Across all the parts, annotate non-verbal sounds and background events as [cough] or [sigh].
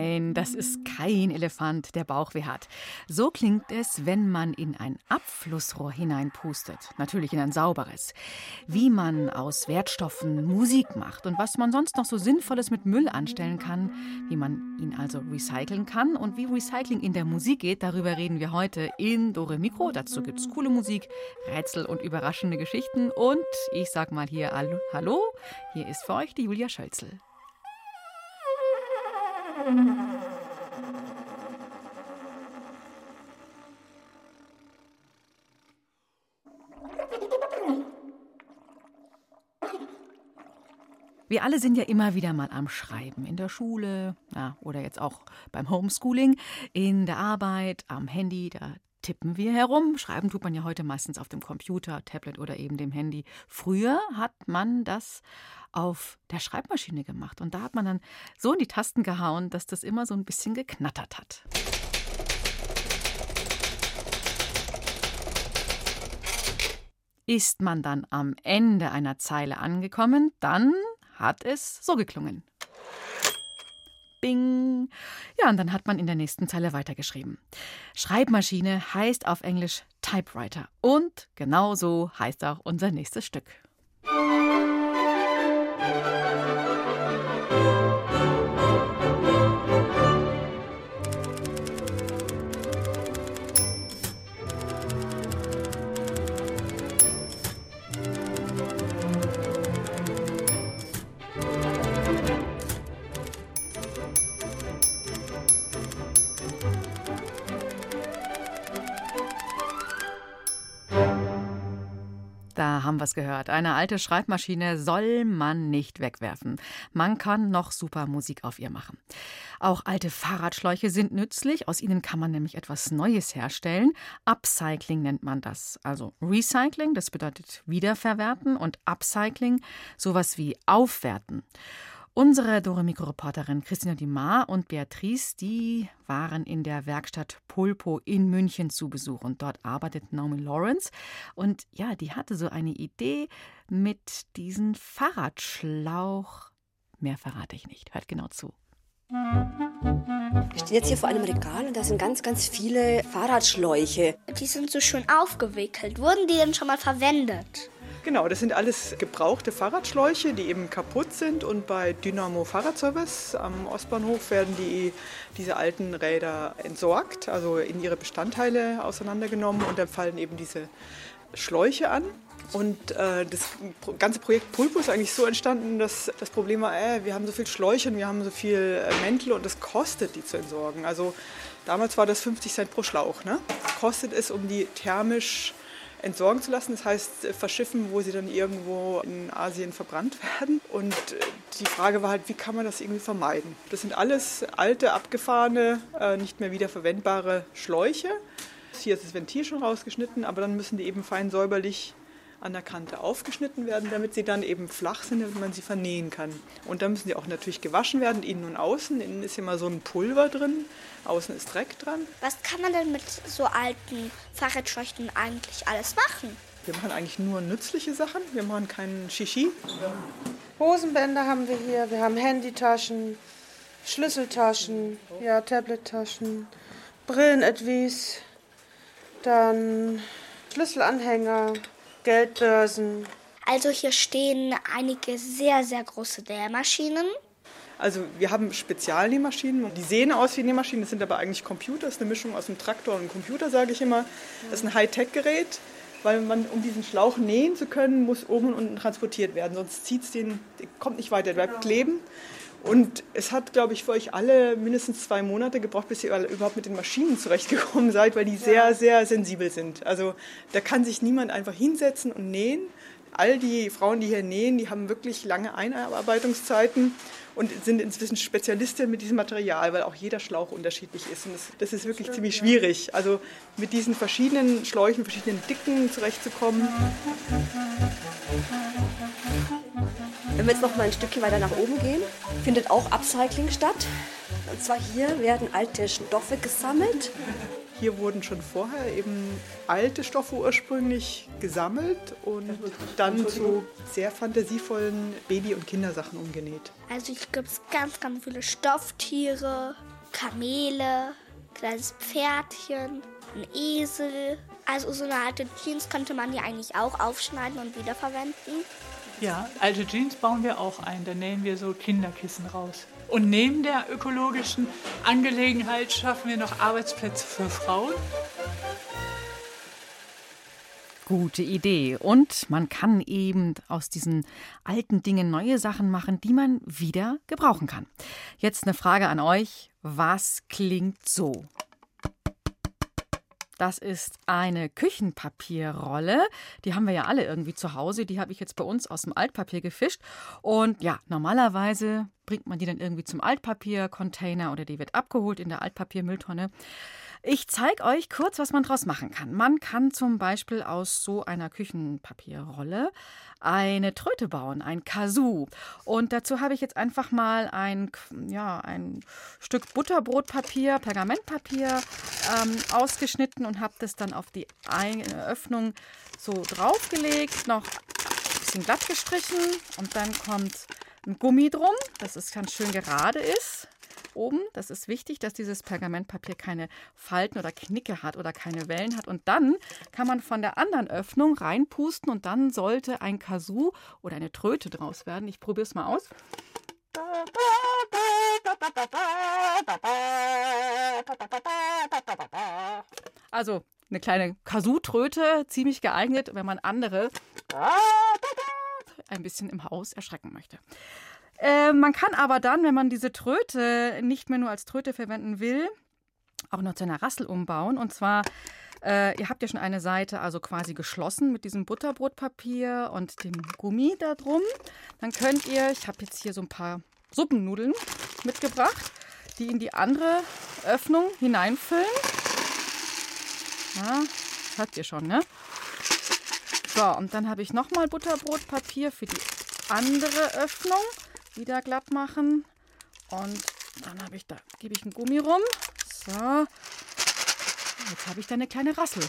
Nein, das ist kein Elefant, der Bauchweh hat. So klingt es, wenn man in ein Abflussrohr hineinpustet. Natürlich in ein sauberes. Wie man aus Wertstoffen Musik macht und was man sonst noch so Sinnvolles mit Müll anstellen kann, wie man ihn also recyceln kann und wie Recycling in der Musik geht, darüber reden wir heute in Dore Mikro. Dazu gibt es coole Musik, Rätsel und überraschende Geschichten. Und ich sag mal hier Hallo, hier ist für euch die Julia Schölzel. Wir alle sind ja immer wieder mal am Schreiben. In der Schule ja, oder jetzt auch beim Homeschooling, in der Arbeit, am Handy, da tippen wir herum. Schreiben tut man ja heute meistens auf dem Computer, Tablet oder eben dem Handy. Früher hat man das auf der Schreibmaschine gemacht und da hat man dann so in die Tasten gehauen, dass das immer so ein bisschen geknattert hat. Ist man dann am Ende einer Zeile angekommen, dann hat es so geklungen. Bing. Ja, und dann hat man in der nächsten Zeile weitergeschrieben. Schreibmaschine heißt auf Englisch Typewriter. Und genau so heißt auch unser nächstes Stück. Haben wir es gehört. Eine alte Schreibmaschine soll man nicht wegwerfen. Man kann noch super Musik auf ihr machen. Auch alte Fahrradschläuche sind nützlich. Aus ihnen kann man nämlich etwas Neues herstellen. Upcycling nennt man das. Also Recycling, das bedeutet wiederverwerten und Upcycling, sowas wie aufwerten. Unsere Doremikro-Reporterin Christina Dimar und Beatrice, die waren in der Werkstatt Pulpo in München zu Besuch und dort arbeitet Naomi Lawrence und ja, die hatte so eine Idee mit diesem Fahrradschlauch. Mehr verrate ich nicht. Hört genau zu. Wir stehen jetzt hier vor einem Regal und da sind ganz, ganz viele Fahrradschläuche. Die sind so schön aufgewickelt. Wurden die denn schon mal verwendet? Genau, das sind alles gebrauchte Fahrradschläuche, die eben kaputt sind. Und bei Dynamo Fahrradservice am Ostbahnhof werden die, diese alten Räder entsorgt, also in ihre Bestandteile auseinandergenommen. Und dann fallen eben diese Schläuche an. Und äh, das ganze Projekt Pulpo ist eigentlich so entstanden, dass das Problem war, äh, wir haben so viel Schläuche und wir haben so viel äh, Mäntel und das kostet, die zu entsorgen. Also damals war das 50 Cent pro Schlauch. Ne? Kostet es, um die thermisch entsorgen zu lassen. Das heißt, äh, verschiffen, wo sie dann irgendwo in Asien verbrannt [laughs] werden. Und äh, die Frage war halt, wie kann man das irgendwie vermeiden? Das sind alles alte, abgefahrene, äh, nicht mehr wiederverwendbare Schläuche. Hier ist das Ventil schon rausgeschnitten, aber dann müssen die eben fein säuberlich an der Kante aufgeschnitten werden, damit sie dann eben flach sind, damit man sie vernähen kann. Und dann müssen sie auch natürlich gewaschen werden, innen und außen. Innen ist immer so ein Pulver drin, außen ist Dreck dran. Was kann man denn mit so alten Fahrradschläuchen eigentlich alles machen? Wir machen eigentlich nur nützliche Sachen, wir machen keinen Shishi. Hosenbänder haben wir hier, wir haben Handytaschen, Schlüsseltaschen, ja, Tablettaschen, Brillenetwies, dann Schlüsselanhänger, Geldbörsen. Also hier stehen einige sehr, sehr große Nähmaschinen. Also wir haben Spezialnähmaschinen, die sehen aus wie Nähmaschinen, das sind aber eigentlich Computer, das ist eine Mischung aus einem Traktor und einem Computer, sage ich immer. Das ist ein Hightech-Gerät, weil man, um diesen Schlauch nähen zu können, muss oben und unten transportiert werden, sonst zieht es den, der kommt nicht weiter, der bleibt kleben. Und es hat, glaube ich, für euch alle mindestens zwei Monate gebraucht, bis ihr überhaupt mit den Maschinen zurechtgekommen [laughs] seid, weil die sehr, sehr sensibel sind. Also da kann sich niemand einfach hinsetzen und nähen. all die Frauen, die hier nähen, die haben wirklich lange Einarbeitungszeiten und sind inzwischen Spezialistinnen mit diesem Material, weil auch jeder Schlauch unterschiedlich ist. Und das, das ist wirklich Stimmt, ziemlich ja. schwierig. Also mit diesen verschiedenen Schläuchen, verschiedenen Dicken zurechtzukommen. Wenn wir jetzt noch mal ein Stückchen weiter nach oben gehen, findet auch Upcycling statt. Und zwar hier werden alte Stoffe gesammelt hier wurden schon vorher eben alte Stoffe ursprünglich gesammelt und dann zu sehr fantasievollen Baby- und Kindersachen umgenäht. Also hier gibt es ganz, ganz viele Stofftiere, Kamele, kleines Pferdchen, ein Esel. Also so eine alte Jeans könnte man hier eigentlich auch aufschneiden und wiederverwenden. Ja, alte Jeans bauen wir auch ein. Da nähen wir so Kinderkissen raus. Und neben der ökologischen Angelegenheit schaffen wir noch Arbeitsplätze für Frauen. Gute Idee. Und man kann eben aus diesen alten Dingen neue Sachen machen, die man wieder gebrauchen kann. Jetzt eine Frage an euch. Was klingt so? Das ist eine Küchenpapierrolle. Die haben wir ja alle irgendwie zu Hause. Die habe ich jetzt bei uns aus dem Altpapier gefischt. Und ja, normalerweise bringt man die dann irgendwie zum Altpapiercontainer oder die wird abgeholt in der Altpapiermülltonne. Ich zeige euch kurz, was man daraus machen kann. Man kann zum Beispiel aus so einer Küchenpapierrolle eine Tröte bauen, ein Kazoo. Und dazu habe ich jetzt einfach mal ein, ja, ein Stück Butterbrotpapier, Pergamentpapier ähm, ausgeschnitten und habe das dann auf die Öffnung so draufgelegt, noch ein bisschen glatt gestrichen und dann kommt ein Gummi drum, dass es ganz schön gerade ist oben. Das ist wichtig, dass dieses Pergamentpapier keine Falten oder Knicke hat oder keine Wellen hat. Und dann kann man von der anderen Öffnung reinpusten und dann sollte ein Kazoo oder eine Tröte draus werden. Ich probiere es mal aus. Also eine kleine Kazoo-Tröte, ziemlich geeignet, wenn man andere ein bisschen im Haus erschrecken möchte. Äh, man kann aber dann, wenn man diese Tröte nicht mehr nur als Tröte verwenden will, auch noch zu einer Rassel umbauen. Und zwar, äh, ihr habt ja schon eine Seite also quasi geschlossen mit diesem Butterbrotpapier und dem Gummi da drum. Dann könnt ihr, ich habe jetzt hier so ein paar Suppennudeln mitgebracht, die in die andere Öffnung hineinfüllen. Ja, das habt ihr schon, ne? So, und dann habe ich nochmal Butterbrotpapier für die andere Öffnung wieder glatt machen. Und dann habe ich da, gebe ich ein Gummi rum. So. Jetzt habe ich da eine kleine Rassel.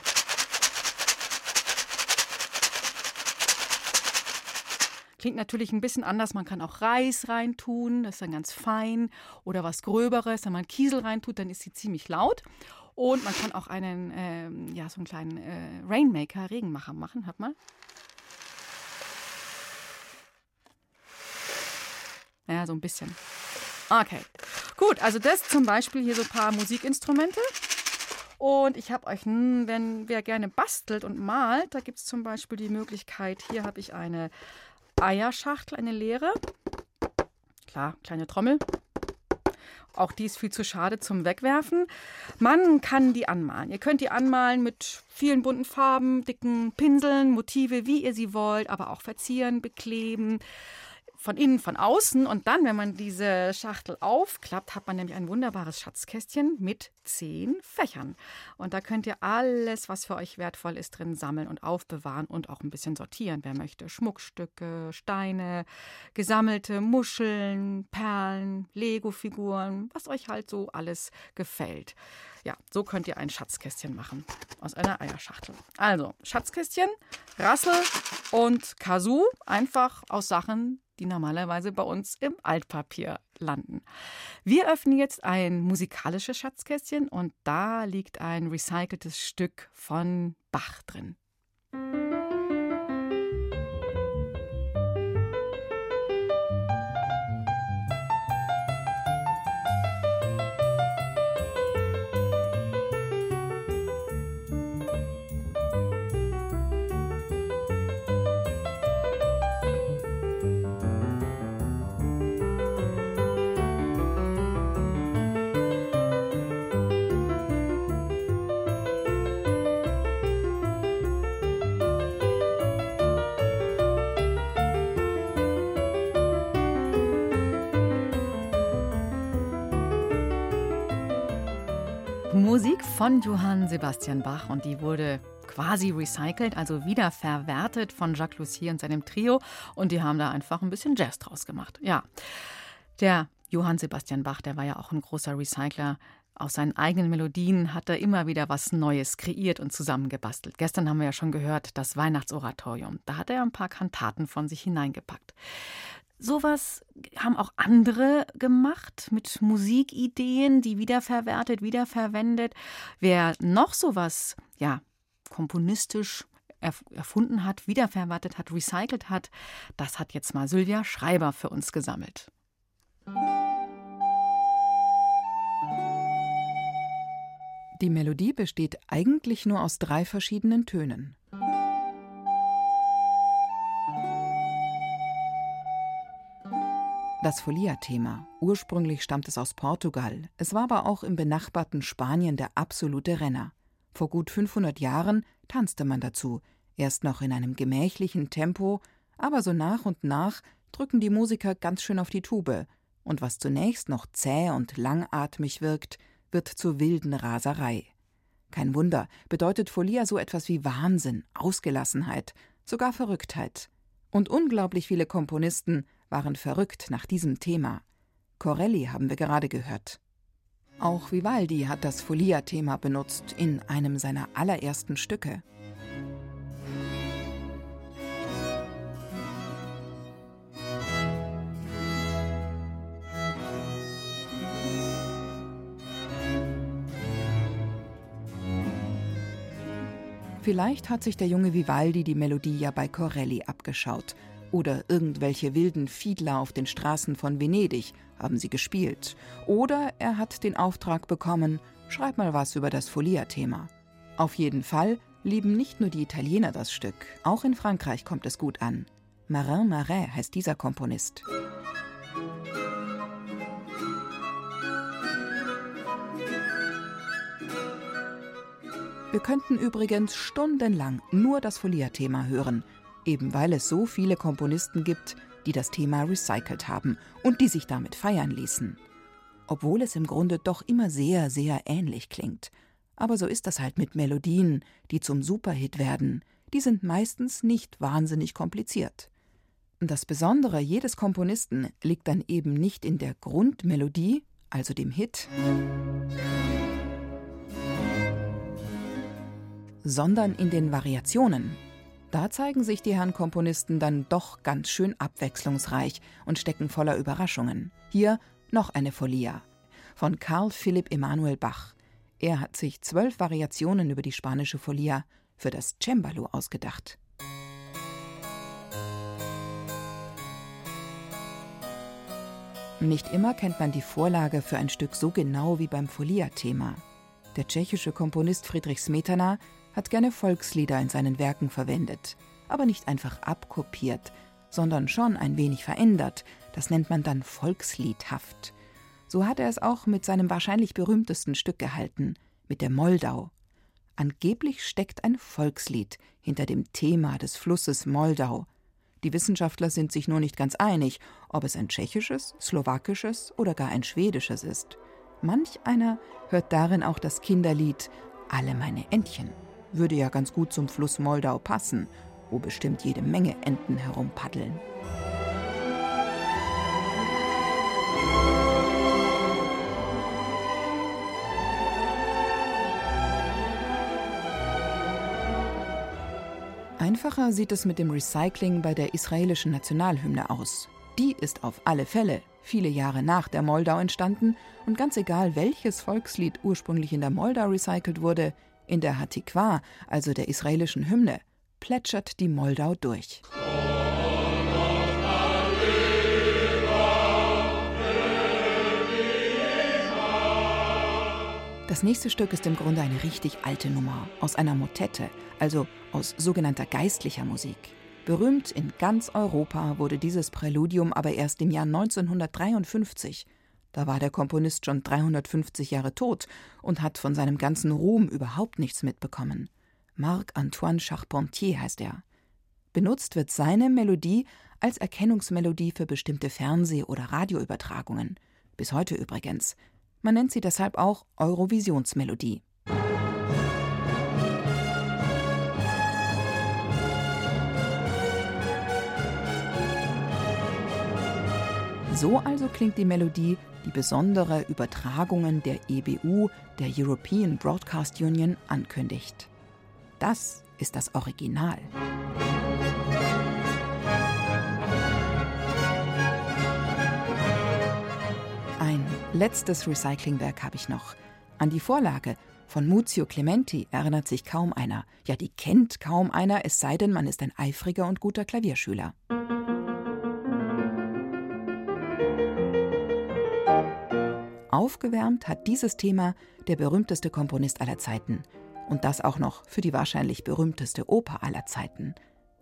Klingt natürlich ein bisschen anders. Man kann auch Reis reintun, das ist dann ganz fein. Oder was Gröberes, wenn man Kiesel reintut, dann ist sie ziemlich laut. Und man kann auch einen, ähm, ja, so einen kleinen äh, Rainmaker, Regenmacher machen. Hört mal. Ja, so ein bisschen. Okay. Gut, also das zum Beispiel hier so ein paar Musikinstrumente. Und ich habe euch, wenn wer gerne bastelt und malt, da gibt es zum Beispiel die Möglichkeit, hier habe ich eine Eierschachtel, eine leere. Klar, kleine Trommel. Auch die ist viel zu schade zum Wegwerfen. Man kann die anmalen. Ihr könnt die anmalen mit vielen bunten Farben, dicken Pinseln, Motive, wie ihr sie wollt, aber auch verzieren, bekleben von innen, von außen. Und dann, wenn man diese Schachtel aufklappt, hat man nämlich ein wunderbares Schatzkästchen mit zehn Fächern. Und da könnt ihr alles, was für euch wertvoll ist, drin sammeln und aufbewahren und auch ein bisschen sortieren, wer möchte. Schmuckstücke, Steine, gesammelte Muscheln, Perlen, Lego-Figuren, was euch halt so alles gefällt. Ja, so könnt ihr ein Schatzkästchen machen aus einer Eierschachtel. Also, Schatzkästchen, Rassel und Kazoo, einfach aus Sachen, die normalerweise bei uns im Altpapier landen. Wir öffnen jetzt ein musikalisches Schatzkästchen und da liegt ein recyceltes Stück von Bach drin. Von Johann Sebastian Bach und die wurde quasi recycelt, also wiederverwertet von Jacques Lussier und seinem Trio und die haben da einfach ein bisschen Jazz draus gemacht. Ja, der Johann Sebastian Bach, der war ja auch ein großer Recycler. Aus seinen eigenen Melodien hat er immer wieder was Neues kreiert und zusammengebastelt. Gestern haben wir ja schon gehört, das Weihnachtsoratorium. Da hat er ein paar Kantaten von sich hineingepackt. Sowas haben auch andere gemacht mit Musikideen, die wiederverwertet, wiederverwendet. Wer noch sowas, ja, komponistisch erfunden hat, wiederverwertet hat, recycelt hat, das hat jetzt mal Sylvia Schreiber für uns gesammelt. Die Melodie besteht eigentlich nur aus drei verschiedenen Tönen. Das Folia-Thema. Ursprünglich stammt es aus Portugal. Es war aber auch im benachbarten Spanien der absolute Renner. Vor gut 500 Jahren tanzte man dazu. Erst noch in einem gemächlichen Tempo, aber so nach und nach drücken die Musiker ganz schön auf die Tube. Und was zunächst noch zäh und langatmig wirkt, wird zur wilden Raserei. Kein Wunder, bedeutet Folia so etwas wie Wahnsinn, Ausgelassenheit, sogar Verrücktheit. Und unglaublich viele Komponisten waren verrückt nach diesem Thema. Corelli haben wir gerade gehört. Auch Vivaldi hat das Folia-Thema benutzt in einem seiner allerersten Stücke. Vielleicht hat sich der junge Vivaldi die Melodie ja bei Corelli abgeschaut oder irgendwelche wilden Fiedler auf den Straßen von Venedig haben sie gespielt. Oder er hat den Auftrag bekommen, schreib mal was über das Folia-Thema. Auf jeden Fall lieben nicht nur die Italiener das Stück, auch in Frankreich kommt es gut an. Marin Marais heißt dieser Komponist. Wir könnten übrigens stundenlang nur das Folia-Thema hören, eben weil es so viele Komponisten gibt, die das Thema recycelt haben und die sich damit feiern ließen. Obwohl es im Grunde doch immer sehr, sehr ähnlich klingt. Aber so ist das halt mit Melodien, die zum Superhit werden. Die sind meistens nicht wahnsinnig kompliziert. Das Besondere jedes Komponisten liegt dann eben nicht in der Grundmelodie, also dem Hit, sondern in den Variationen, da zeigen sich die Herren Komponisten dann doch ganz schön abwechslungsreich und stecken voller Überraschungen. Hier noch eine Folia von Karl Philipp Emanuel Bach. Er hat sich zwölf Variationen über die spanische Folia für das Cembalo ausgedacht. Nicht immer kennt man die Vorlage für ein Stück so genau wie beim Folia-Thema. Der tschechische Komponist Friedrich Smetana hat gerne Volkslieder in seinen Werken verwendet, aber nicht einfach abkopiert, sondern schon ein wenig verändert. Das nennt man dann volksliedhaft. So hat er es auch mit seinem wahrscheinlich berühmtesten Stück gehalten, mit der Moldau. Angeblich steckt ein Volkslied hinter dem Thema des Flusses Moldau. Die Wissenschaftler sind sich nur nicht ganz einig, ob es ein tschechisches, slowakisches oder gar ein schwedisches ist. Manch einer hört darin auch das Kinderlied Alle meine Entchen würde ja ganz gut zum Fluss Moldau passen, wo bestimmt jede Menge Enten herumpaddeln. Einfacher sieht es mit dem Recycling bei der israelischen Nationalhymne aus. Die ist auf alle Fälle viele Jahre nach der Moldau entstanden und ganz egal, welches Volkslied ursprünglich in der Moldau recycelt wurde, in der Hatikwa, also der israelischen Hymne, plätschert die Moldau durch. Das nächste Stück ist im Grunde eine richtig alte Nummer aus einer Motette, also aus sogenannter geistlicher Musik. Berühmt in ganz Europa wurde dieses Präludium aber erst im Jahr 1953 da war der Komponist schon 350 Jahre tot und hat von seinem ganzen Ruhm überhaupt nichts mitbekommen. Marc-Antoine Charpentier heißt er. Benutzt wird seine Melodie als Erkennungsmelodie für bestimmte Fernseh- oder Radioübertragungen. Bis heute übrigens. Man nennt sie deshalb auch Eurovisionsmelodie. So also klingt die Melodie, die besondere Übertragungen der EBU, der European Broadcast Union, ankündigt. Das ist das Original. Ein letztes Recyclingwerk habe ich noch. An die Vorlage von Muzio Clementi erinnert sich kaum einer. Ja, die kennt kaum einer, es sei denn, man ist ein eifriger und guter Klavierschüler. Aufgewärmt hat dieses Thema der berühmteste Komponist aller Zeiten. Und das auch noch für die wahrscheinlich berühmteste Oper aller Zeiten.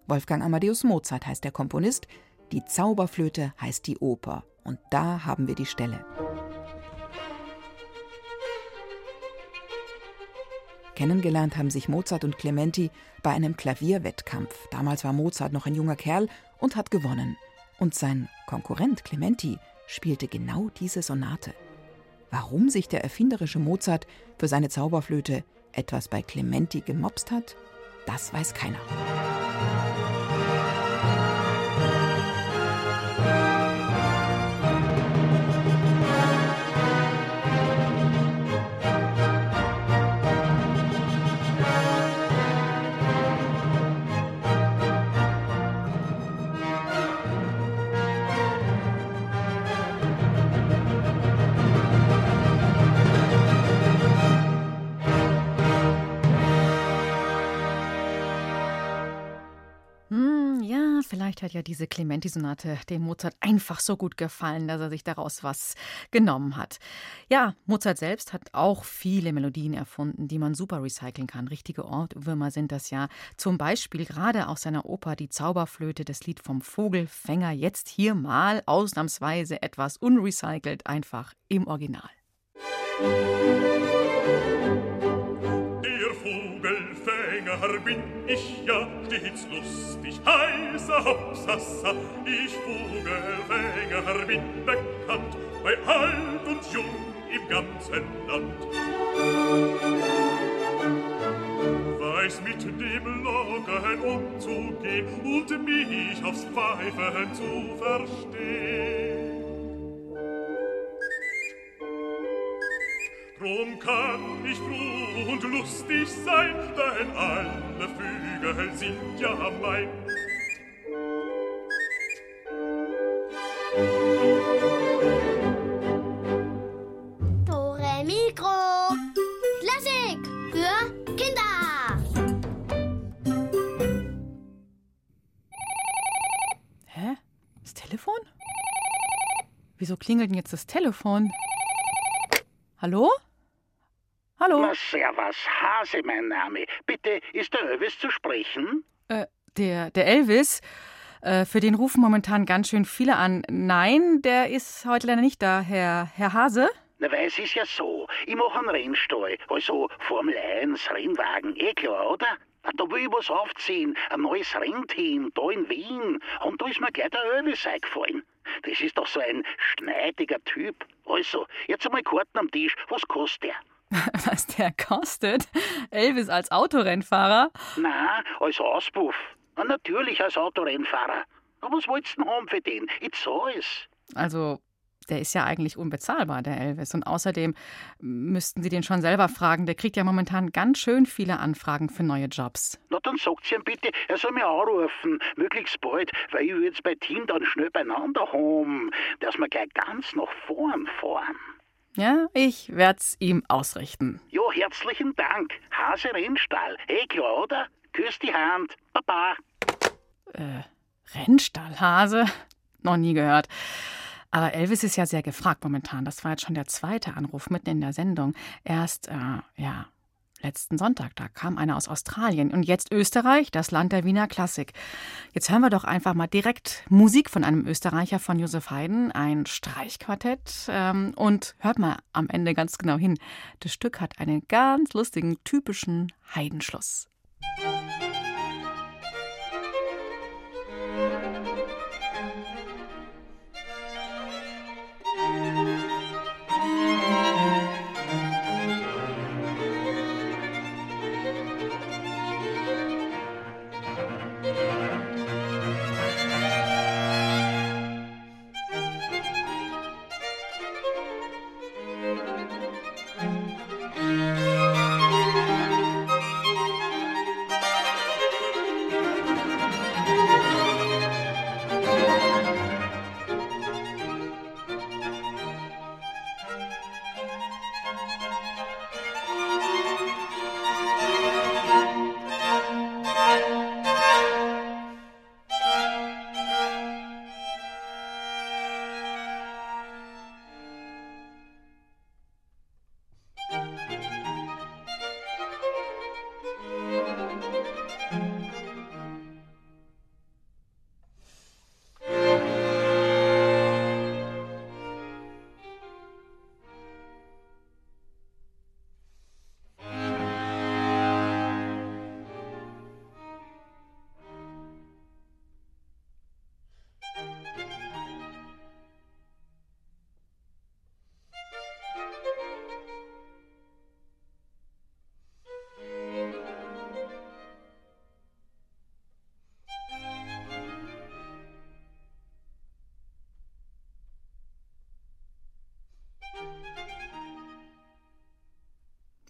Wolfgang Amadeus Mozart heißt der Komponist, die Zauberflöte heißt die Oper. Und da haben wir die Stelle. Kennengelernt haben sich Mozart und Clementi bei einem Klavierwettkampf. Damals war Mozart noch ein junger Kerl und hat gewonnen. Und sein Konkurrent Clementi spielte genau diese Sonate. Warum sich der erfinderische Mozart für seine Zauberflöte etwas bei Clementi gemopst hat, das weiß keiner. Vielleicht hat ja diese Clementi-Sonate dem Mozart einfach so gut gefallen, dass er sich daraus was genommen hat. Ja, Mozart selbst hat auch viele Melodien erfunden, die man super recyceln kann. Richtige Ortwürmer sind das ja. Zum Beispiel gerade aus seiner Oper Die Zauberflöte, das Lied vom Vogelfänger. Jetzt hier mal ausnahmsweise etwas unrecycelt, einfach im Original. Sänger bin ich ja stets lustig, heißer Hopsassa. Ich Vogelfänger bin bekannt, bei alt und jung im ganzen Land. Weiß mit dem Locken umzugehen und mich aufs Pfeifen zu verstehen. Drum kann ich froh und lustig sein, denn alle Vögel sind ja mein. Dore Mikro. Klassik für Kinder. Hä? Das Telefon? Wieso klingelt denn jetzt das Telefon? Hallo? Hallo? Na, servus, Hase mein Name. Bitte, ist der Elvis zu sprechen? Äh, der, der Elvis? Äh, für den rufen momentan ganz schön viele an. Nein, der ist heute leider nicht da, Herr, Herr Hase. Na, weil es ist ja so, ich mache einen Rennstall, also Formel 1, Rennwagen, eh klar, oder? Da will ich was aufziehen, ein neues Rennteam, da in Wien. Und da ist mir gleich der Elvis eingefallen. Das ist doch so ein schneidiger Typ. Also, jetzt einmal Karten am Tisch, was kostet der? [laughs] Was der kostet? Elvis als Autorennfahrer? Na, als Auspuff. Na, natürlich als Autorennfahrer. Aber was wollt's denn haben für den? Ich zahl's. Also, der ist ja eigentlich unbezahlbar, der Elvis. Und außerdem müssten Sie den schon selber fragen. Der kriegt ja momentan ganz schön viele Anfragen für neue Jobs. Na, dann sagt Sie ihm bitte, er soll mich anrufen, möglichst bald, weil ich will jetzt bei Team dann schnell beieinander haben, dass wir gleich ganz nach vorn fahren. Ja, ich werd's ihm ausrichten. Ja, herzlichen Dank. Hase Rennstall. Eh klar, oder? Küss die Hand. Baba. Äh, Rennstallhase? Noch nie gehört. Aber Elvis ist ja sehr gefragt momentan. Das war jetzt schon der zweite Anruf mitten in der Sendung. Erst, äh, ja, letzten Sonntag, da kam einer aus Australien. Und jetzt Österreich, das Land der Wiener Klassik. Jetzt hören wir doch einfach mal direkt Musik von einem Österreicher, von Josef Haydn, ein Streichquartett. Ähm, und hört mal am Ende ganz genau hin. Das Stück hat einen ganz lustigen, typischen Heidenschluss.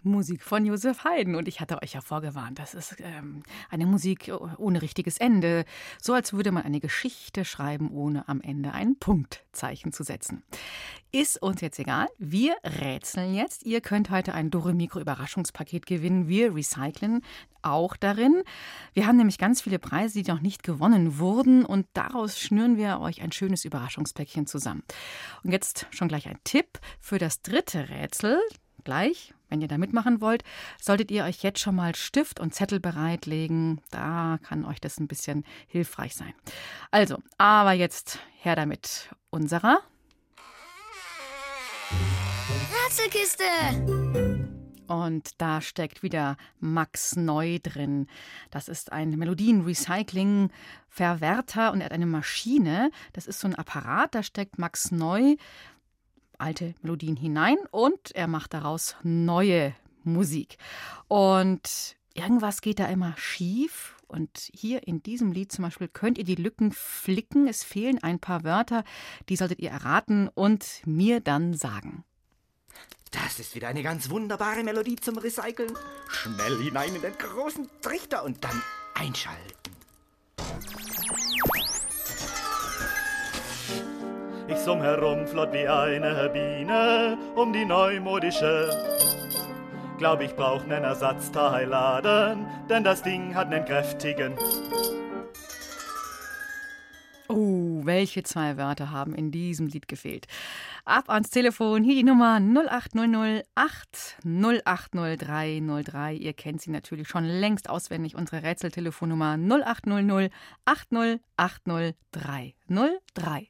Musik von Josef Haydn. Und ich hatte euch ja vorgewarnt, das ist ähm, eine Musik ohne richtiges Ende. So als würde man eine Geschichte schreiben, ohne am Ende ein Punktzeichen zu setzen. Ist uns jetzt egal. Wir rätseln jetzt. Ihr könnt heute ein Dore Mikro Überraschungspaket gewinnen. Wir recyceln auch darin. Wir haben nämlich ganz viele Preise, die noch nicht gewonnen wurden. Und daraus schnüren wir euch ein schönes Überraschungspäckchen zusammen. Und jetzt schon gleich ein Tipp für das dritte Rätsel. Gleich, wenn ihr da mitmachen wollt, solltet ihr euch jetzt schon mal Stift und Zettel bereitlegen. Da kann euch das ein bisschen hilfreich sein. Also, aber jetzt her damit. Unserer Rätselkiste! Und da steckt wieder Max Neu drin. Das ist ein Melodien-Recycling-Verwerter und er hat eine Maschine. Das ist so ein Apparat, da steckt Max Neu alte Melodien hinein und er macht daraus neue Musik. Und irgendwas geht da immer schief. Und hier in diesem Lied zum Beispiel könnt ihr die Lücken flicken. Es fehlen ein paar Wörter, die solltet ihr erraten und mir dann sagen. Das ist wieder eine ganz wunderbare Melodie zum Recyceln. Schnell hinein in den großen Trichter und dann einschalten. Ich summ herum flott wie eine Biene um die neumodische. Glaub ich brauch nen Ersatzteilladen, denn das Ding hat nen kräftigen. Oh, welche zwei Wörter haben in diesem Lied gefehlt? Ab ans Telefon, hier die Nummer 0800 8080303. Ihr kennt sie natürlich schon längst auswendig, unsere Rätseltelefonnummer 0800 8080303.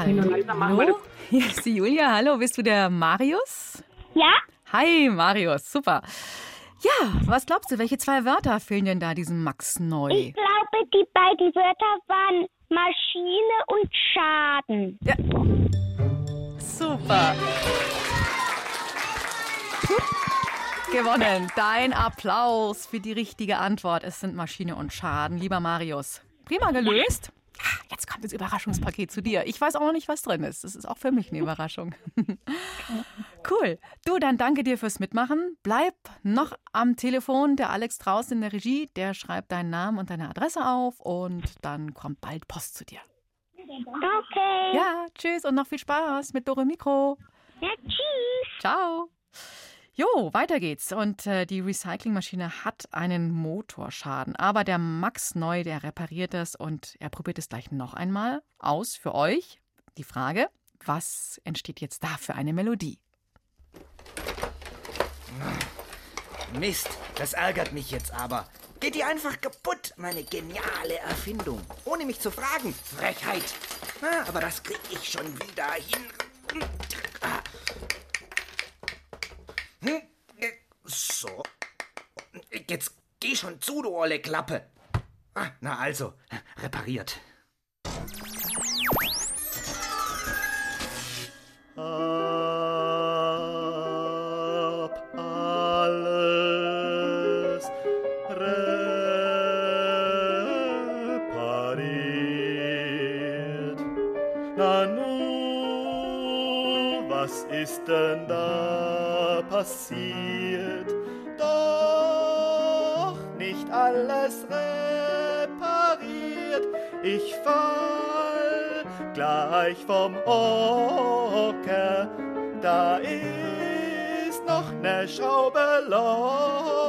Hallo, hier ist die Julia. Hallo, bist du der Marius? Ja? Hi, Marius, super. Ja, was glaubst du, welche zwei Wörter fehlen denn da diesem Max Neu? Ich glaube, die beiden Wörter waren Maschine und Schaden. Ja. Super. Gewonnen. Dein Applaus für die richtige Antwort. Es sind Maschine und Schaden. Lieber Marius, prima gelöst. Jetzt kommt das Überraschungspaket zu dir. Ich weiß auch noch nicht, was drin ist. Das ist auch für mich eine Überraschung. [laughs] cool. Du, dann danke dir fürs Mitmachen. Bleib noch am Telefon. Der Alex draußen in der Regie, der schreibt deinen Namen und deine Adresse auf und dann kommt bald Post zu dir. Okay. Ja, tschüss und noch viel Spaß mit Dore Mikro. Ja, tschüss. Ciao. Jo, weiter geht's. Und äh, die Recyclingmaschine hat einen Motorschaden. Aber der Max Neu, der repariert das und er probiert es gleich noch einmal aus für euch. Die Frage, was entsteht jetzt da für eine Melodie? Mist, das ärgert mich jetzt aber. Geht die einfach kaputt, meine geniale Erfindung. Ohne mich zu fragen. Frechheit. Na, aber das krieg ich schon wieder hin. Ah. Hm? So. Jetzt geh schon zu, du olle Klappe. Ah, na also, repariert. Hab alles repariert. Na nu, was ist denn da passiert? Ich fall gleich vom Hocker. Da ist noch ne Schraube locker.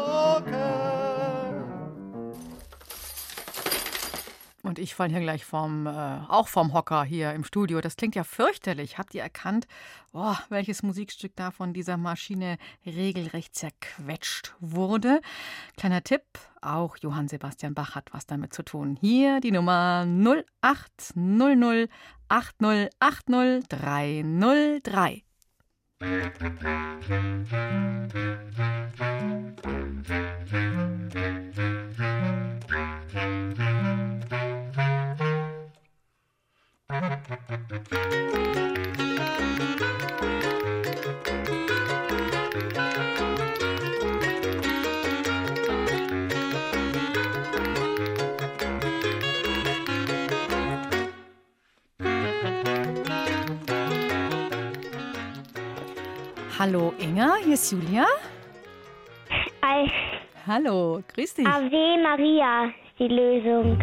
Ich falle hier gleich vom, äh, auch vom Hocker hier im Studio. Das klingt ja fürchterlich. Habt ihr erkannt, oh, welches Musikstück da von dieser Maschine regelrecht zerquetscht wurde? Kleiner Tipp, auch Johann Sebastian Bach hat was damit zu tun. Hier die Nummer 0800 8080 303. hier ist Julia. Hi. Hallo, grüß dich. Ave Maria ist die Lösung.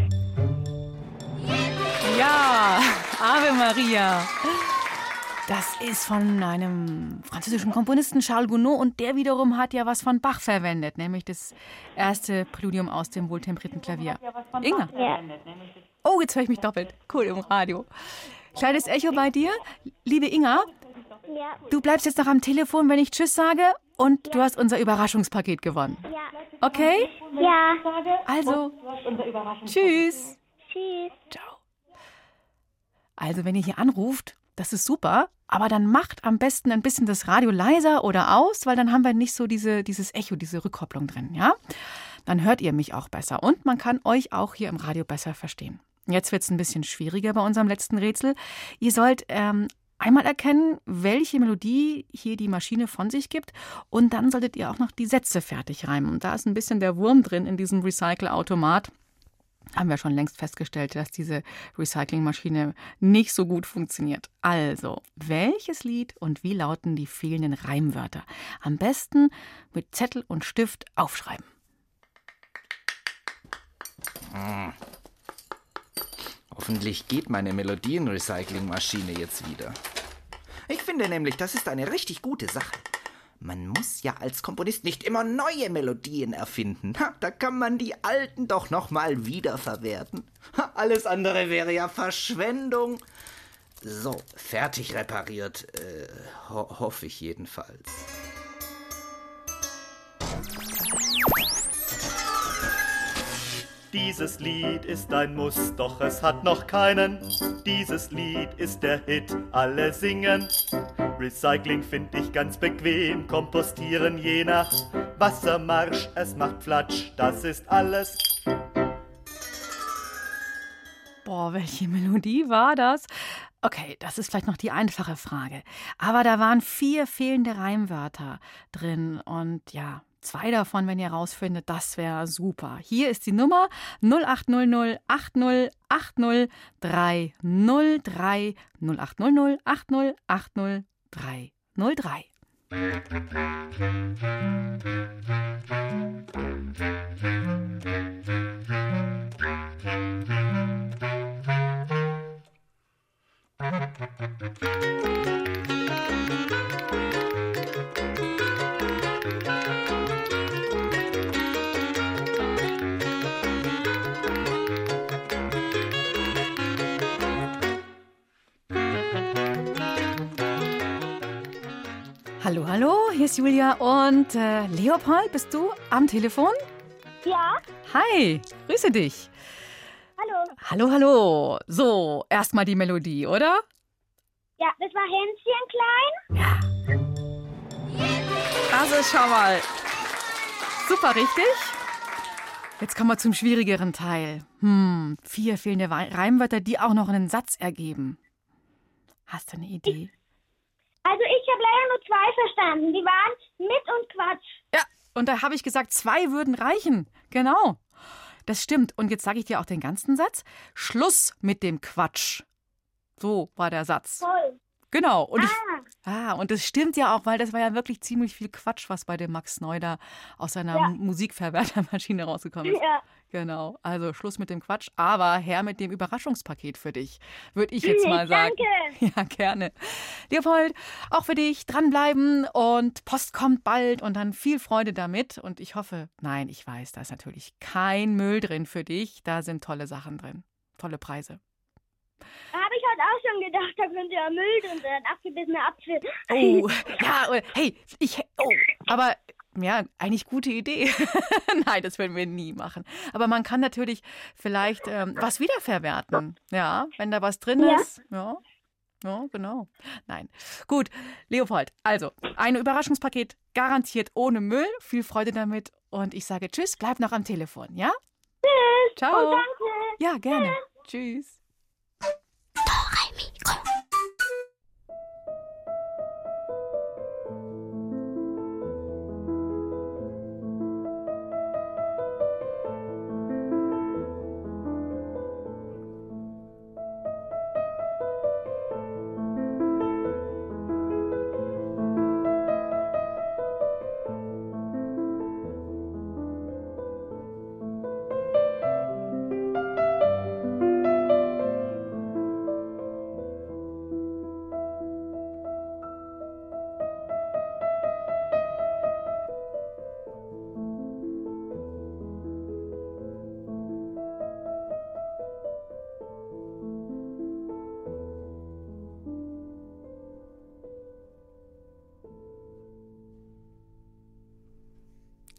Ja, Ave Maria. Das ist von einem französischen Komponisten Charles Gounod und der wiederum hat ja was von Bach verwendet, nämlich das erste Präludium aus dem wohltemperierten Klavier. Inga. Ja. Oh, jetzt höre ich mich doppelt. Cool im Radio. Kleines Echo bei dir. Liebe Inga, Ja. du bleibst jetzt noch am Telefon, wenn ich Tschüss sage und du hast unser Überraschungspaket gewonnen. Ja. Okay? Ja. Also, tschüss. Tschüss. Also, wenn ihr hier anruft, das ist super, aber dann macht am besten ein bisschen das Radio leiser oder aus, weil dann haben wir nicht so diese, dieses Echo, diese Rückkopplung drin, ja? Dann hört ihr mich auch besser und man kann euch auch hier im Radio besser verstehen. Jetzt wird es ein bisschen schwieriger bei unserem letzten Rätsel. Ihr sollt ähm, einmal erkennen, welche Melodie hier die Maschine von sich gibt und dann solltet ihr auch noch die Sätze fertig reimen. Und da ist ein bisschen der Wurm drin in diesem Recycle-Automat haben wir schon längst festgestellt, dass diese Recyclingmaschine nicht so gut funktioniert. Also, welches Lied und wie lauten die fehlenden Reimwörter? Am besten mit Zettel und Stift aufschreiben. Hm. Hoffentlich geht meine Melodienrecyclingmaschine jetzt wieder. Ich finde nämlich, das ist eine richtig gute Sache. Man muss ja als Komponist nicht immer neue Melodien erfinden. Ha, da kann man die alten doch noch mal wiederverwerten. Ha, alles andere wäre ja Verschwendung. So, fertig repariert. Äh, ho hoffe ich jedenfalls. Dieses Lied ist ein Muss, doch es hat noch keinen. Dieses Lied ist der Hit, alle singen. Recycling find ich ganz bequem, kompostieren je nach Wassermarsch, es macht Flatsch, das ist alles. Boah, welche Melodie war das? Okay, das ist vielleicht noch die einfache Frage. Aber da waren vier fehlende Reimwörter drin und ja, zwei davon, wenn ihr rausfindet, das wäre super. Hier ist die Nummer 0800 80 80 303 0800 80 80 303. Hallo, hallo, hier ist Julia und äh, Leopold, bist du am Telefon? Ja. Hi, grüße dich. Hallo. Hallo, hallo. So, erstmal die Melodie, oder? Ja, das war Hänschen klein. Also schau mal. Super, richtig? Jetzt kommen wir zum schwierigeren Teil. Hm, vier fehlende Reimwörter, die auch noch einen Satz ergeben. Hast du eine Idee? Also ich habe leider nur zwei verstanden. Die waren mit und Quatsch. Ja, und da habe ich gesagt, zwei würden reichen. Genau. Das stimmt. Und jetzt sage ich dir auch den ganzen Satz. Schluss mit dem Quatsch. So war der Satz. Voll. Genau. Und ich, Ah. ah, und das stimmt ja auch, weil das war ja wirklich ziemlich viel Quatsch, was bei dem Max Neu da aus seiner Ja. Musikverwertermaschine [laughs] rausgekommen ist. Ja. Genau. Also Schluss mit dem Quatsch, aber her mit dem Überraschungspaket für dich, würde ich jetzt mal sagen. Danke. [laughs] Ja, gerne. Leopold, auch für dich dranbleiben und Post kommt bald und dann viel Freude damit. Und ich hoffe, nein, ich weiß, da ist natürlich kein Müll drin für dich. Da sind tolle Sachen drin. Tolle Preise. Heute auch schon gedacht, da könnte ja Müll drin sein. Ein abgebissener Apfel. Oh, [laughs] ja, äh, hey, ich, oh, aber ja, eigentlich gute Idee. [laughs] Nein, das würden wir nie machen. Aber man kann natürlich vielleicht ähm, was wiederverwerten. Ja, wenn da was drin Ja. ist. Ja. Ja, genau. Nein. Gut, Leopold, also ein Überraschungspaket garantiert ohne Müll. Viel Freude damit und ich sage Tschüss, bleib noch am Telefon, ja? Tschüss. Ciao. Oh, danke. Ja, gerne. Tschüss.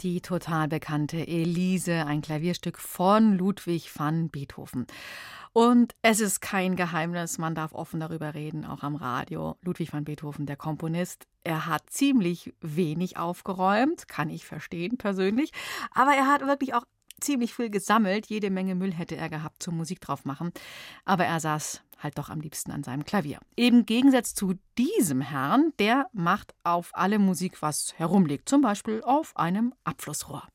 Die total bekannte Elise, ein Klavierstück von Ludwig van Beethoven. Und es ist kein Geheimnis, man darf offen darüber reden, auch am Radio. Ludwig van Beethoven, der Komponist, er hat ziemlich wenig aufgeräumt, kann ich verstehen persönlich, aber er hat wirklich auch ziemlich viel gesammelt. Jede Menge Müll hätte er gehabt zum Musik drauf machen. Aber er saß halt doch am liebsten an seinem Klavier. Im Gegensatz zu diesem Herrn, der macht auf alle Musik, was herumliegt. Zum Beispiel auf einem Abflussrohr.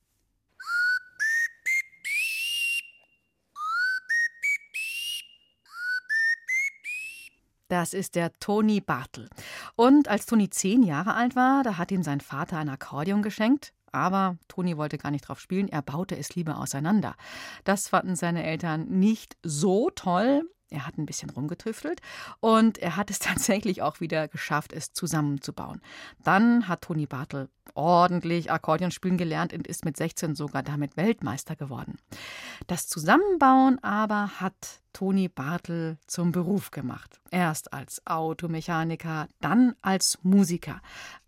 Das ist der Toni Bartel. Und als Toni zehn Jahre alt war, da hat ihm sein Vater ein Akkordeon geschenkt. Aber Toni wollte gar nicht drauf spielen, er baute es lieber auseinander. Das fanden seine Eltern nicht so toll. Er hat ein bisschen rumgetüftelt und er hat es [laughs] tatsächlich auch wieder geschafft, es zusammenzubauen. Dann hat Toni Bartel ordentlich Akkordeon spielen gelernt und ist mit 16 sogar damit Weltmeister geworden. Das Zusammenbauen aber hat Toni Bartel zum Beruf gemacht. Erst als Automechaniker, dann als Musiker.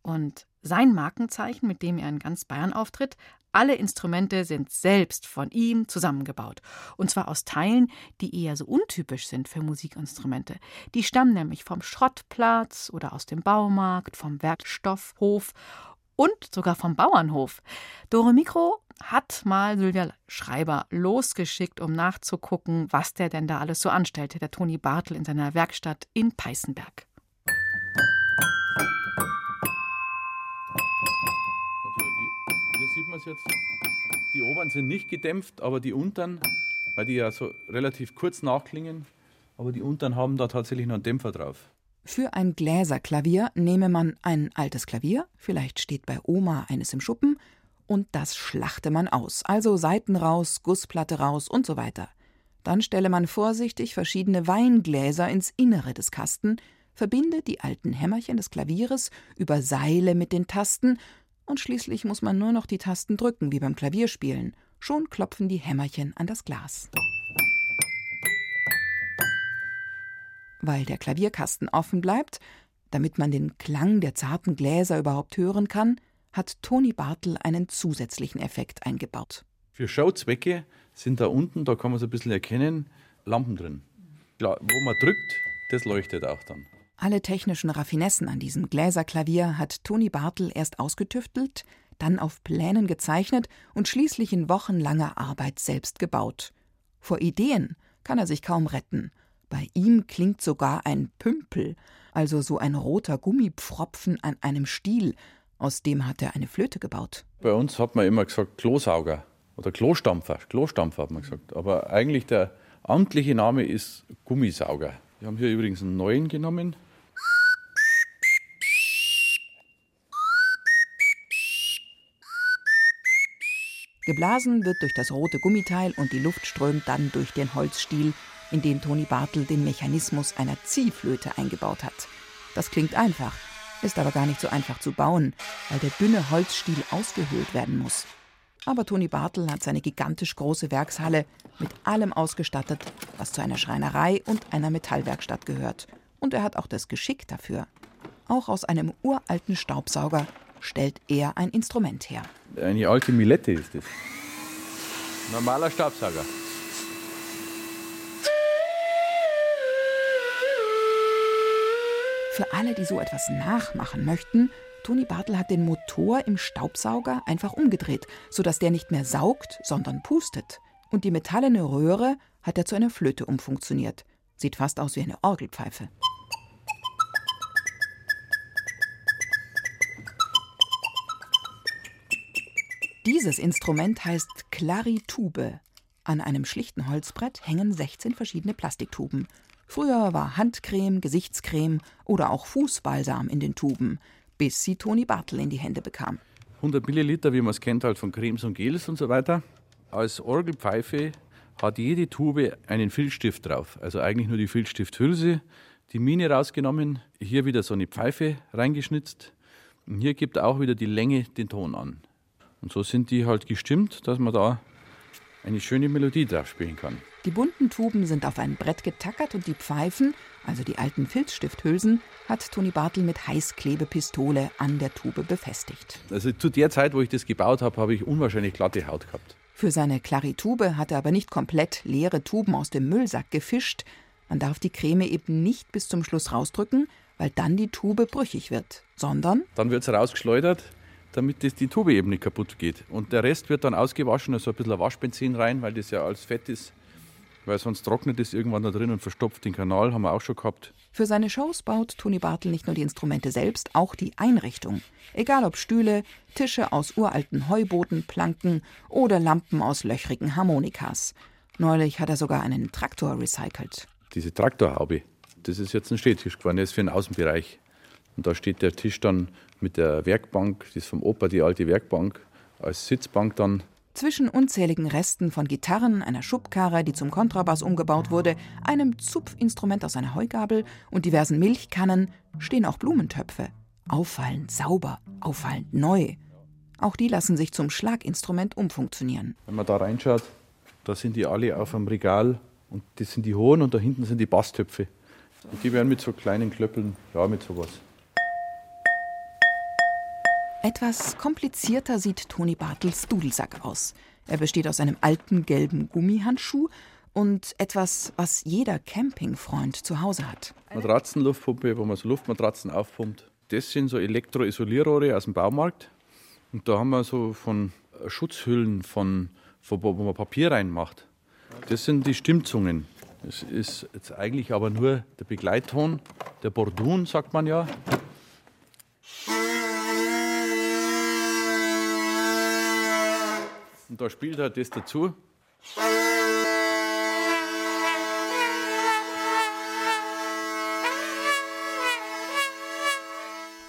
Und sein Markenzeichen, mit dem er in ganz Bayern auftritt, alle Instrumente sind selbst von ihm zusammengebaut. Und zwar aus Teilen, die eher so untypisch sind für Musikinstrumente. Die stammen nämlich vom Schrottplatz oder aus dem Baumarkt, vom Werkstoffhof und sogar vom Bauernhof. Dore Mikro hat mal Sylvia Schreiber losgeschickt, um nachzugucken, was der denn da alles so anstellte, der Toni Bartel in seiner Werkstatt in Peißenberg. Man es jetzt. Die oberen sind nicht gedämpft, aber die unteren, weil die ja so relativ kurz nachklingen, aber die unteren haben da tatsächlich noch einen Dämpfer drauf. Für ein Gläserklavier nehme man ein altes Klavier, vielleicht steht bei Oma eines im Schuppen, und das schlachte man aus, also Saiten raus, Gussplatte raus und so weiter. Dann stelle man vorsichtig verschiedene Weingläser ins Innere des Kasten, verbinde die alten Hämmerchen des Klavieres über Seile mit den Tasten und schließlich muss man nur noch die Tasten drücken, wie beim Klavierspielen. Schon klopfen die Hämmerchen an das Glas. Weil der Klavierkasten offen bleibt, damit man den Klang der zarten Gläser überhaupt hören kann, hat Toni Bartel einen zusätzlichen Effekt eingebaut. Für Schauzwecke sind da unten, da kann man so ein bisschen erkennen, Lampen drin. Klar, wo man drückt, das leuchtet auch dann. Alle technischen Raffinessen an diesem Gläserklavier hat Toni Bartel erst ausgetüftelt, dann auf Plänen gezeichnet und schließlich in wochenlanger Arbeit selbst gebaut. Vor Ideen kann er sich kaum retten. Bei ihm klingt sogar ein Pümpel, also so ein roter Gummipfropfen an einem Stiel, aus dem hat er eine Flöte gebaut. Bei uns hat man immer gesagt Klosauger oder Klostampfer. Klostampfer hat man gesagt. Aber eigentlich der amtliche Name ist Gummisauger. Wir haben hier übrigens einen neuen genommen. Geblasen wird durch das rote Gummiteil und die Luft strömt dann durch den Holzstiel, in den Toni Bartel den Mechanismus einer Ziehflöte eingebaut hat. Das klingt einfach, ist aber gar nicht so einfach zu bauen, weil der dünne Holzstiel ausgehöhlt werden muss. Aber Toni Bartel hat seine gigantisch große Werkshalle mit allem ausgestattet, was zu einer Schreinerei und einer Metallwerkstatt gehört. Und er hat auch das Geschick dafür. Auch aus einem uralten Staubsauger stellt er ein Instrument her. Eine alte Milette ist das. Normaler Staubsauger. Für alle, die so etwas nachmachen möchten, Toni Bartel hat den Motor im Staubsauger einfach umgedreht, sodass der nicht mehr saugt, sondern pustet. Und die metallene Röhre hat er zu einer Flöte umfunktioniert. Sieht fast aus wie eine Orgelpfeife. Dieses Instrument heißt Claritube. An einem schlichten Holzbrett hängen 16 verschiedene Plastiktuben. Früher war Handcreme, Gesichtscreme oder auch Fußbalsam in den Tuben, bis sie Toni Bartel in die Hände bekam. 100 Milliliter, wie man es kennt, halt von Cremes und Gels und so weiter. Als Orgelpfeife hat jede Tube einen Filzstift drauf. Also eigentlich nur die Filzstifthülse, die Mine rausgenommen, hier wieder so eine Pfeife reingeschnitzt. Und hier gibt auch wieder die Länge den Ton an. Und so sind die halt gestimmt, dass man da eine schöne Melodie drauf spielen kann. Die bunten Tuben sind auf ein Brett getackert und die Pfeifen, also die alten Filzstifthülsen, hat Toni Bartel mit Heißklebepistole an der Tube befestigt. Also zu der Zeit, wo ich das gebaut habe, habe ich unwahrscheinlich glatte Haut gehabt. Für seine Klaritube hat er aber nicht komplett leere Tuben aus dem Müllsack gefischt. Man darf die Creme eben nicht bis zum Schluss rausdrücken, weil dann die Tube brüchig wird, sondern Dann wird es rausgeschleudert, damit das die Tube eben nicht kaputt geht. Und der Rest wird dann ausgewaschen, also ein bisschen Waschbenzin rein, weil das ja alles Fett ist. Weil sonst trocknet es irgendwann da drin und verstopft den Kanal, haben wir auch schon gehabt. Für seine Shows baut Toni Bartel nicht nur die Instrumente selbst, auch die Einrichtung. Egal ob Stühle, Tische aus uralten Heubotenplanken oder Lampen aus löchrigen Harmonikas. Neulich hat er sogar einen Traktor recycelt. Diese Traktorhaube, das ist jetzt ein Stehtisch geworden, der ist für den Außenbereich. Und da steht der Tisch dann mit der Werkbank, das ist vom Opa die alte Werkbank, als Sitzbank dann. Zwischen unzähligen Resten von Gitarren, einer Schubkarre, die zum Kontrabass umgebaut wurde, einem Zupfinstrument aus einer Heugabel und diversen Milchkannen stehen auch Blumentöpfe. Auffallend sauber, auffallend neu. Auch die lassen sich zum Schlaginstrument umfunktionieren. Wenn man da reinschaut, da sind die alle auf einem Regal und das sind die hohen und da hinten sind die Basstöpfe. Und die werden mit so kleinen Klöppeln, ja, mit sowas. Etwas komplizierter sieht Toni Bartels Dudelsack aus. Er besteht aus einem alten gelben Gummihandschuh und etwas, was jeder Campingfreund zu Hause hat. Matratzenluftpumpe, wo man so Luftmatratzen aufpumpt. Das sind so Elektroisolierrohre aus dem Baumarkt. Und da haben wir so von Schutzhüllen, von, von wo man Papier reinmacht. Das sind die Stimmzungen. Das ist jetzt eigentlich aber nur der Begleitton, der Bordun, sagt man ja. Und da spielt halt das dazu.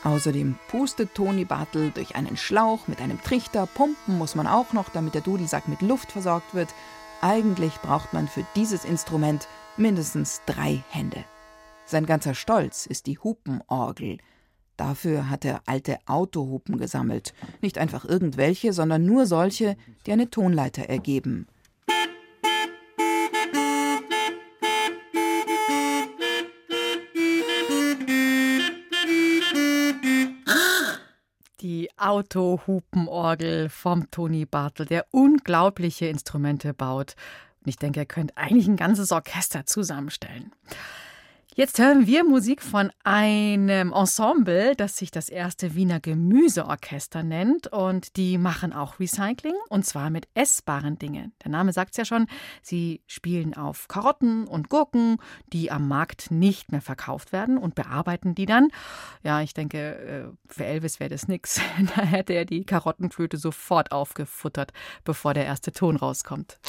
Außerdem pustet Toni Bartel durch einen Schlauch mit einem Trichter. Pumpen muss man auch noch, damit der Dudelsack mit Luft versorgt wird. Eigentlich braucht man für dieses Instrument mindestens drei Hände. Sein ganzer Stolz ist die Hupenorgel. Dafür hat er alte Autohupen gesammelt. Nicht einfach irgendwelche, sondern nur solche, die eine Tonleiter ergeben. Die Autohupenorgel vom Toni Bartel, der unglaubliche Instrumente baut. Und ich denke, er könnte eigentlich ein ganzes Orchester zusammenstellen. Jetzt hören wir Musik von einem Ensemble, das sich das erste Wiener Gemüseorchester nennt. Und die machen auch Recycling und zwar mit essbaren Dingen. Der Name sagt es ja schon. Sie spielen auf Karotten und Gurken, die am Markt nicht mehr verkauft werden und bearbeiten die dann. Ja, ich denke, für Elvis wäre das nix. [laughs] Da hätte er die Karottenflöte sofort aufgefuttert, bevor der erste Ton rauskommt.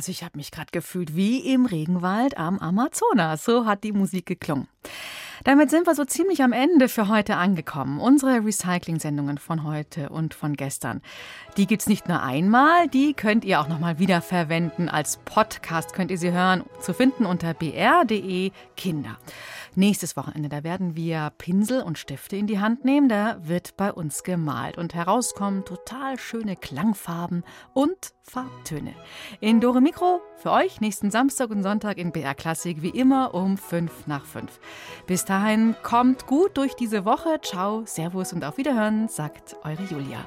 Also ich habe mich gerade gefühlt wie im Regenwald am Amazonas. So hat die Musik geklungen. Damit sind wir so ziemlich am Ende für heute angekommen. Unsere Recycling-Sendungen von heute und von gestern. Die gibt's nicht nur einmal, die könnt ihr auch nochmal wiederverwenden. Als Podcast könnt ihr sie hören, zu finden unter br.de Kinder. Nächstes Wochenende, da werden wir Pinsel und Stifte in die Hand nehmen. Da wird bei uns gemalt und herauskommen total schöne Klangfarben und Farbtöne. In Dore Mikro für euch nächsten Samstag und Sonntag in BR Klassik wie immer um 5 nach 5. Bis dahin kommt gut durch diese Woche. Ciao, Servus und auf Wiederhören, sagt eure Julia.